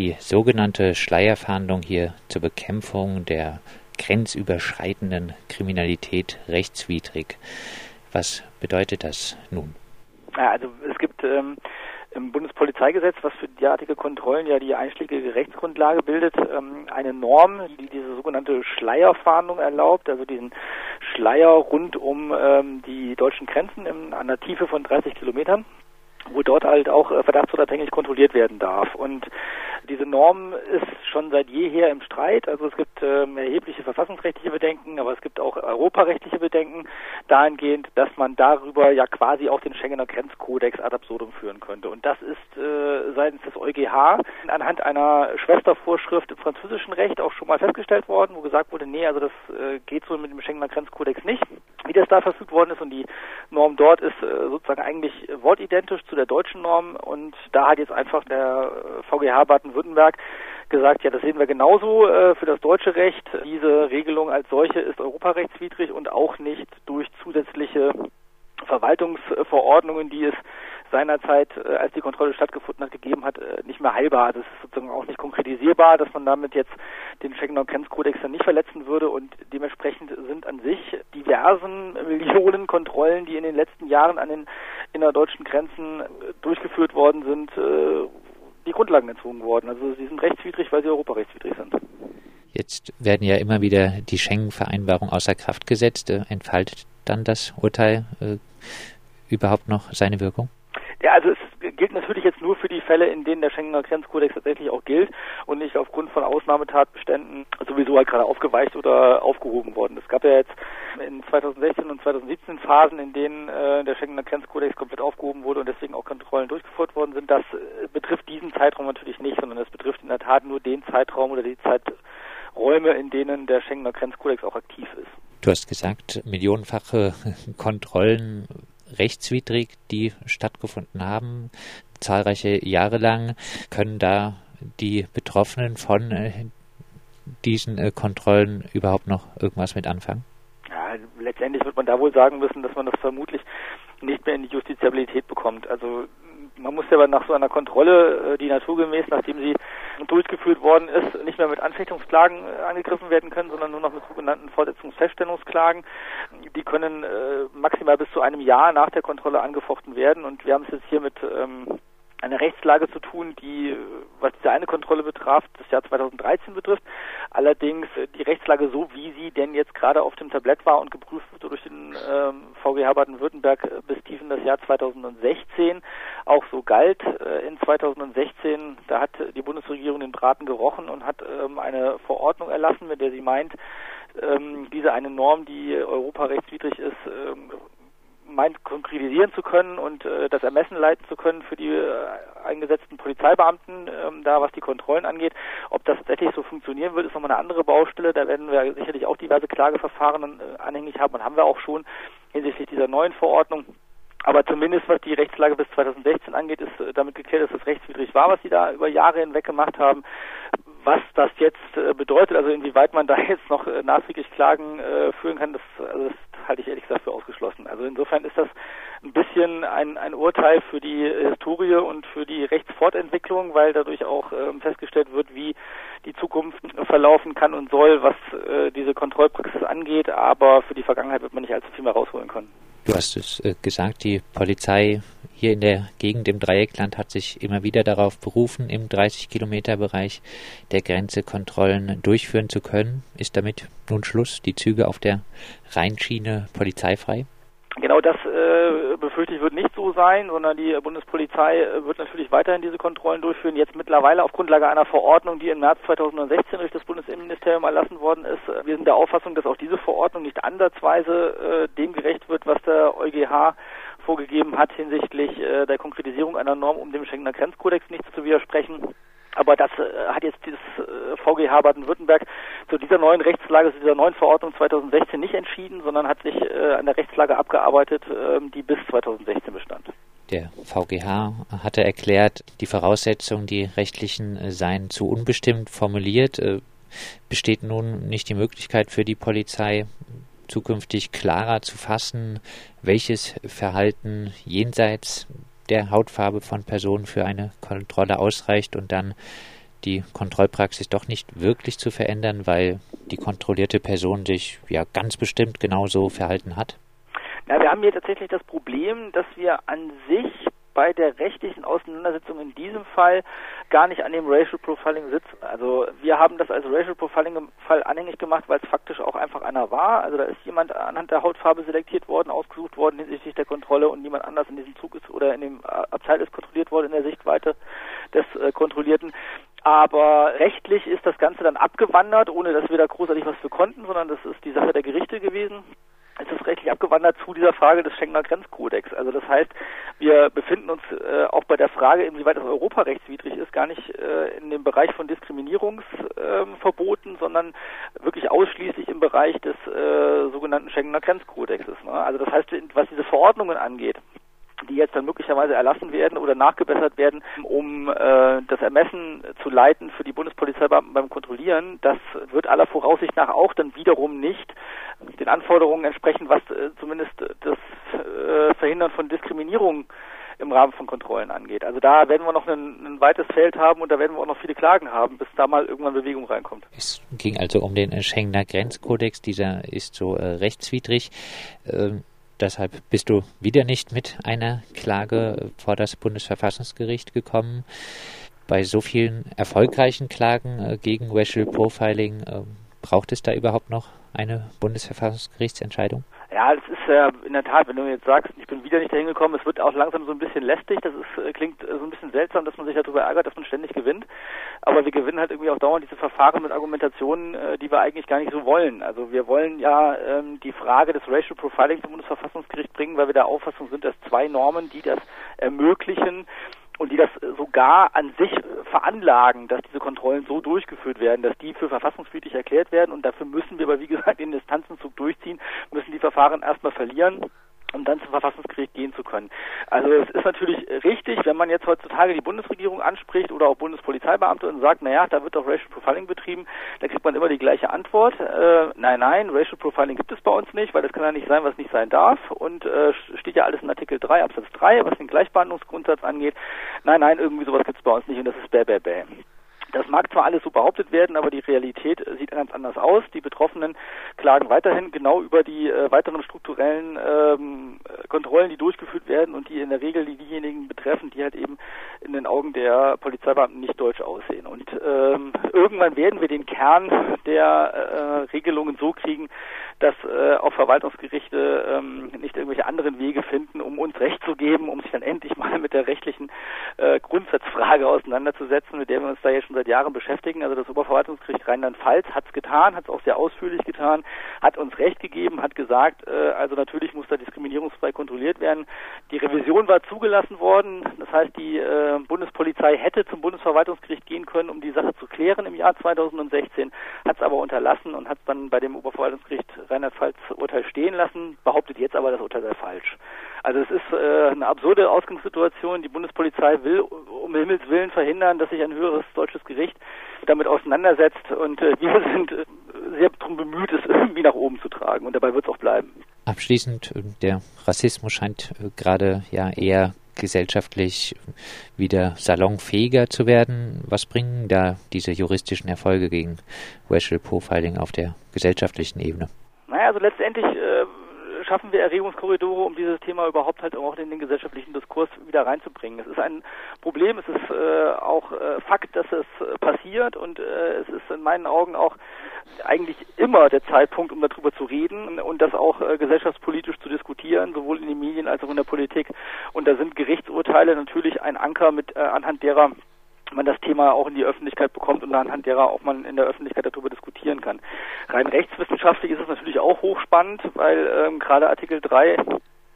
die sogenannte Schleierfahndung hier zur Bekämpfung der grenzüberschreitenden Kriminalität rechtswidrig. Was bedeutet das nun? Ja, also es gibt ähm, im Bundespolizeigesetz, was für derartige Kontrollen ja die einschlägige Rechtsgrundlage bildet, ähm, eine Norm, die diese sogenannte Schleierfahndung erlaubt, also diesen Schleier rund um ähm, die deutschen Grenzen in einer Tiefe von 30 Kilometern wo dort halt auch äh, verdachtsunabhängig kontrolliert werden darf. Und diese Norm ist schon seit jeher im Streit. Also es gibt ähm, erhebliche verfassungsrechtliche Bedenken, aber es gibt auch europarechtliche Bedenken dahingehend, dass man darüber ja quasi auch den Schengener Grenzkodex ad absurdum führen könnte. Und das ist äh, seitens des EuGH anhand einer Schwestervorschrift im französischen Recht auch schon mal festgestellt worden, wo gesagt wurde, nee, also das äh, geht so mit dem Schengener Grenzkodex nicht. Wie das da verfügt worden ist und die Norm dort ist äh, sozusagen eigentlich wortidentisch zu der deutschen Norm und da hat jetzt einfach der VGH Baden-Württemberg gesagt, ja, das sehen wir genauso äh, für das deutsche Recht. Diese Regelung als solche ist europarechtswidrig und auch nicht durch zusätzliche Verwaltungsverordnungen, die es seinerzeit, äh, als die Kontrolle stattgefunden hat, gegeben hat, äh, nicht mehr heilbar. Das ist sozusagen auch nicht konkretisierbar, dass man damit jetzt den Schengener Grenzkodex dann nicht verletzen würde und dementsprechend sind an sich diversen Millionen Kontrollen, die in den letzten Jahren an den innerdeutschen Grenzen äh, durchgeführt worden sind, die Grundlagen entzogen worden. Also sie sind rechtswidrig, weil sie europarechtswidrig sind. Jetzt werden ja immer wieder die Schengen-Vereinbarungen außer Kraft gesetzt. Entfaltet dann das Urteil äh, überhaupt noch seine Wirkung? Ja, also es gilt natürlich jetzt nur für die Fälle, in denen der Schengener Grenzkodex tatsächlich auch gilt und nicht aufgrund von Ausnahmetatbeständen sowieso halt gerade aufgeweicht oder aufgehoben worden. Es gab ja jetzt in 2016 und 2017 Phasen, in denen äh, der Schengener Grenzkodex komplett aufgehoben wurde und deswegen auch Kontrollen durchgeführt worden sind. Das äh, betrifft diesen Zeitraum natürlich nicht, sondern es betrifft in der Tat nur den Zeitraum oder die Zeiträume, in denen der Schengener Grenzkodex auch aktiv ist. Du hast gesagt, millionenfache Kontrollen rechtswidrig, die stattgefunden haben, zahlreiche Jahre lang, können da die Betroffenen von äh, diesen äh, Kontrollen überhaupt noch irgendwas mit anfangen? Ja, letztendlich wird man da wohl sagen müssen, dass man das vermutlich nicht mehr in die Justiziabilität bekommt. Also man muss ja aber nach so einer Kontrolle, äh, die naturgemäß, nachdem sie durchgeführt worden ist, nicht mehr mit Anfechtungsklagen äh, angegriffen werden können, sondern nur noch mit sogenannten Vorsetzungsfeststellungsklagen. Die können äh, maximal bis zu einem Jahr nach der Kontrolle angefochten werden. Und wir haben es jetzt hier mit ähm, eine Rechtslage zu tun, die, was diese eine Kontrolle betraf, das Jahr 2013 betrifft. Allerdings die Rechtslage so, wie sie denn jetzt gerade auf dem Tablett war und geprüft wurde durch den ähm, VGH Baden-Württemberg bis tief in das Jahr 2016, auch so galt. Äh, in 2016, da hat die Bundesregierung den Braten gerochen und hat ähm, eine Verordnung erlassen, mit der sie meint, ähm, diese eine Norm, die europarechtswidrig ist, ähm, meint, konkretisieren zu können und äh, das Ermessen leiten zu können für die äh, eingesetzten Polizeibeamten, ähm, da was die Kontrollen angeht. Ob das tatsächlich so funktionieren wird, ist nochmal eine andere Baustelle. Da werden wir sicherlich auch diverse Klageverfahren äh, anhängig haben und haben wir auch schon hinsichtlich dieser neuen Verordnung. Aber zumindest was die Rechtslage bis 2016 angeht, ist äh, damit geklärt, dass das rechtswidrig war, was sie da über Jahre hinweg gemacht haben. Was das jetzt äh, bedeutet, also inwieweit man da jetzt noch äh, nachträglich Klagen führen kann, das, also das halte ich ehrlich gesagt für ausgeschlossen. Also insofern ist das ein bisschen ein, ein Urteil für die Historie und für die Rechtsfortentwicklung, weil dadurch auch ähm, festgestellt wird, wie die Zukunft verlaufen kann und soll, was äh, diese Kontrollpraxis angeht. Aber für die Vergangenheit wird man nicht allzu viel mehr rausholen können. Du hast es äh, gesagt, die Polizei hier in der Gegend im Dreieckland hat sich immer wieder darauf berufen, im 30-Kilometer-Bereich der Grenze Kontrollen durchführen zu können. Ist damit nun Schluss, die Züge auf der Rheinschiene polizeifrei? Genau das äh, befürchte ich wird nicht so sein, sondern die Bundespolizei äh, wird natürlich weiterhin diese Kontrollen durchführen. Jetzt mittlerweile auf Grundlage einer Verordnung, die im März 2016 durch das Bundesinnenministerium erlassen worden ist. Wir sind der Auffassung, dass auch diese Verordnung nicht ansatzweise äh, dem gerecht wird, was der EuGH vorgegeben hat hinsichtlich äh, der Konkretisierung einer Norm, um dem Schengener Grenzkodex nicht zu widersprechen. Aber das äh, hat jetzt dieses äh, VGH Baden-Württemberg zu dieser neuen Rechtslage, zu dieser neuen Verordnung 2016 nicht entschieden, sondern hat sich äh, an der Rechtslage abgearbeitet, ähm, die bis 2016 bestand. Der VGH hatte erklärt, die Voraussetzungen, die rechtlichen, seien zu unbestimmt formuliert. Besteht nun nicht die Möglichkeit für die Polizei, zukünftig klarer zu fassen, welches Verhalten jenseits der Hautfarbe von Personen für eine Kontrolle ausreicht und dann die Kontrollpraxis doch nicht wirklich zu verändern, weil die kontrollierte Person sich ja ganz bestimmt genauso verhalten hat? Ja, wir haben hier tatsächlich das Problem, dass wir an sich bei der rechtlichen Auseinandersetzung in diesem Fall gar nicht an dem Racial Profiling sitzen. Also wir haben das als Racial Profiling Fall anhängig gemacht, weil es faktisch auch einfach einer war. Also da ist jemand anhand der Hautfarbe selektiert worden, ausgesucht worden hinsichtlich der Kontrolle und niemand anders in diesem Zug ist oder in dem Abteil ist kontrolliert worden in der Sichtweite des äh, Kontrollierten. Aber rechtlich ist das Ganze dann abgewandert, ohne dass wir da großartig was für konnten, sondern das ist die Sache der Gerichte gewesen ist es rechtlich abgewandert zu dieser Frage des Schengener Grenzkodex. Also das heißt, wir befinden uns äh, auch bei der Frage, inwieweit das europarechtswidrig ist, gar nicht äh, in dem Bereich von Diskriminierungsverboten, äh, sondern wirklich ausschließlich im Bereich des äh, sogenannten Schengener Grenzkodexes. Ne? Also das heißt, was diese Verordnungen angeht, die jetzt dann möglicherweise erlassen werden oder nachgebessert werden, um äh, das Ermessen zu leiten für die Bundespolizeibeamten beim Kontrollieren. Das wird aller Voraussicht nach auch dann wiederum nicht den Anforderungen entsprechen, was äh, zumindest das äh, Verhindern von Diskriminierung im Rahmen von Kontrollen angeht. Also da werden wir noch ein, ein, weites Feld haben und da werden wir auch noch viele Klagen haben, bis da mal irgendwann Bewegung reinkommt. Es ging also um den Schengener Grenzkodex, dieser ist so äh, rechtswidrig. Ähm, Deshalb bist du wieder nicht mit einer Klage vor das Bundesverfassungsgericht gekommen. Bei so vielen erfolgreichen Klagen äh, gegen Racial Profiling äh, braucht es da überhaupt noch eine Bundesverfassungsgerichtsentscheidung? Ja, es ist ja in der Tat, wenn du jetzt sagst, ich bin wieder nicht dahin gekommen, es wird auch langsam so ein bisschen lästig. Das ist, äh, klingt so ein bisschen seltsam, dass man sich darüber ärgert, dass man ständig gewinnt. Aber wir gewinnen halt irgendwie auch dauernd diese Verfahren mit Argumentationen, die wir eigentlich gar nicht so wollen. Also wir wollen ja ähm, die Frage des Racial Profiling zum Bundesverfassungsgericht bringen, weil wir der Auffassung sind, dass zwei Normen, die das ermöglichen, und die das sogar an sich veranlagen, dass diese Kontrollen so durchgeführt werden, dass die für verfassungswidrig erklärt werden. Und dafür müssen wir aber wie gesagt den Distanzenzug durchziehen, müssen die Verfahren erstmal verlieren um dann zum Verfassungsgericht gehen zu können. Also es ist natürlich richtig, wenn man jetzt heutzutage die Bundesregierung anspricht oder auch Bundespolizeibeamte und sagt, naja, da wird doch Racial Profiling betrieben, da kriegt man immer die gleiche Antwort. Äh, nein, nein, Racial Profiling gibt es bei uns nicht, weil das kann ja nicht sein, was nicht sein darf. Und äh, steht ja alles in Artikel 3 Absatz 3, was den Gleichbehandlungsgrundsatz angeht. Nein, nein, irgendwie sowas gibt es bei uns nicht und das ist bäh, bäh, bäh. Das mag zwar alles so behauptet werden, aber die Realität sieht ganz anders aus. Die Betroffenen klagen weiterhin genau über die äh, weiteren strukturellen ähm, Kontrollen, die durchgeführt werden und die in der Regel die, diejenigen betreffen, die halt eben in den Augen der Polizeibeamten nicht deutsch aussehen. Und ähm, irgendwann werden wir den Kern der äh, Regelungen so kriegen, dass äh, auch Verwaltungsgerichte ähm, nicht irgendwelche anderen Wege finden, um uns Recht zu geben, um sich dann endlich mal mit der rechtlichen äh, Grundsatzfrage auseinanderzusetzen, mit der wir uns da jetzt schon seit Jahren beschäftigen. Also das Oberverwaltungsgericht Rheinland-Pfalz hat es getan, hat es auch sehr ausführlich getan, hat uns Recht gegeben, hat gesagt, äh, also natürlich muss da diskriminierungsfrei kontrolliert werden. Die Revision war zugelassen worden, das heißt, die äh, Bundespolizei hätte zum Bundesverwaltungsgericht gehen können, um die Sache zu klären im Jahr 2016, hat es aber unterlassen und hat es dann bei dem Oberverwaltungsgericht Rheinland-Pfalz Urteil stehen lassen, behauptet jetzt aber, das Urteil sei falsch. Also es ist äh, eine absurde Ausgangssituation. Die Bundespolizei will um Himmels Willen verhindern, dass sich ein höheres deutsches Gericht damit auseinandersetzt und äh, wir sind äh, sehr darum bemüht, es irgendwie nach oben zu tragen und dabei wird es auch bleiben. Abschließend, äh, der Rassismus scheint äh, gerade ja eher gesellschaftlich wieder salonfähiger zu werden. Was bringen da diese juristischen Erfolge gegen Racial Profiling auf der gesellschaftlichen Ebene? Naja, also letztendlich äh, schaffen wir Erregungskorridore, um dieses Thema überhaupt halt auch in den gesellschaftlichen Diskurs wieder reinzubringen. Es ist ein Problem, es ist äh, auch äh, Fakt, dass es äh, passiert und äh, es ist in meinen Augen auch eigentlich immer der Zeitpunkt, um darüber zu reden und das auch äh, gesellschaftspolitisch zu diskutieren, sowohl in den Medien als auch in der Politik. Und da sind Gerichtsurteile natürlich ein Anker, mit anhand derer man das Thema auch in die Öffentlichkeit bekommt und anhand derer auch man in der Öffentlichkeit darüber diskutieren kann. Rein rechtswissenschaftlich ist es natürlich auch hochspannend, weil ähm, gerade Artikel 3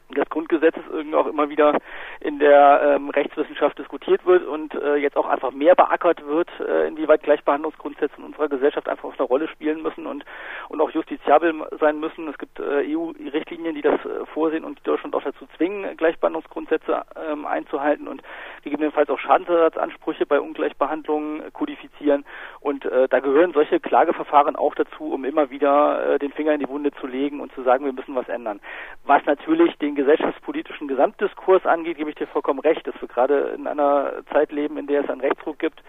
des Grundgesetzes irgendwie auch immer wieder in der ähm, Rechtswissenschaft diskutiert wird und äh, jetzt auch einfach mehr beackert wird, äh, inwieweit Gleichbehandlungsgrundsätze in unserer Gesellschaft einfach eine Rolle spielen müssen und und auch justiziabel sein müssen. Es gibt äh, EU-Richtlinien, die das äh, vorsehen und Deutschland auch dazu zwingen, Gleichbehandlungsgrundsätze ähm, einzuhalten und gegebenenfalls auch Schadensersatzansprüche bei Ungleichbehandlungen kodifizieren. Und äh, da gehören solche Klageverfahren auch dazu, um immer wieder äh, den Finger in die Wunde zu legen und zu sagen, wir müssen was ändern. Was natürlich den gesellschaftspolitischen Gesamtdiskurs angeht, gebe ich dir vollkommen recht, dass wir gerade in einer Zeit leben, in der es einen Rechtsruck gibt,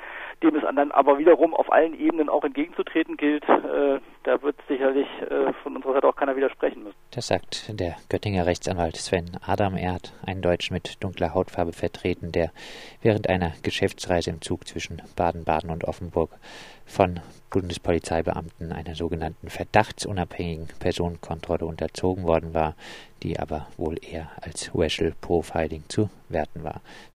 dem es dann aber wiederum auf allen Ebenen auch entgegenzutreten gilt. Äh, da wird sicherlich äh, von unserer Seite auch keiner widersprechen müssen. Das sagt der Göttinger Rechtsanwalt Sven Adam. Er hat einen Deutschen mit dunkler Hautfarbe vertreten, der während einer Geschäftsreise im Zug zwischen Baden-Baden und Offenburg von Bundespolizeibeamten einer sogenannten verdachtsunabhängigen Personenkontrolle unterzogen worden war, die aber wohl eher als Racial Profiling zu werten war.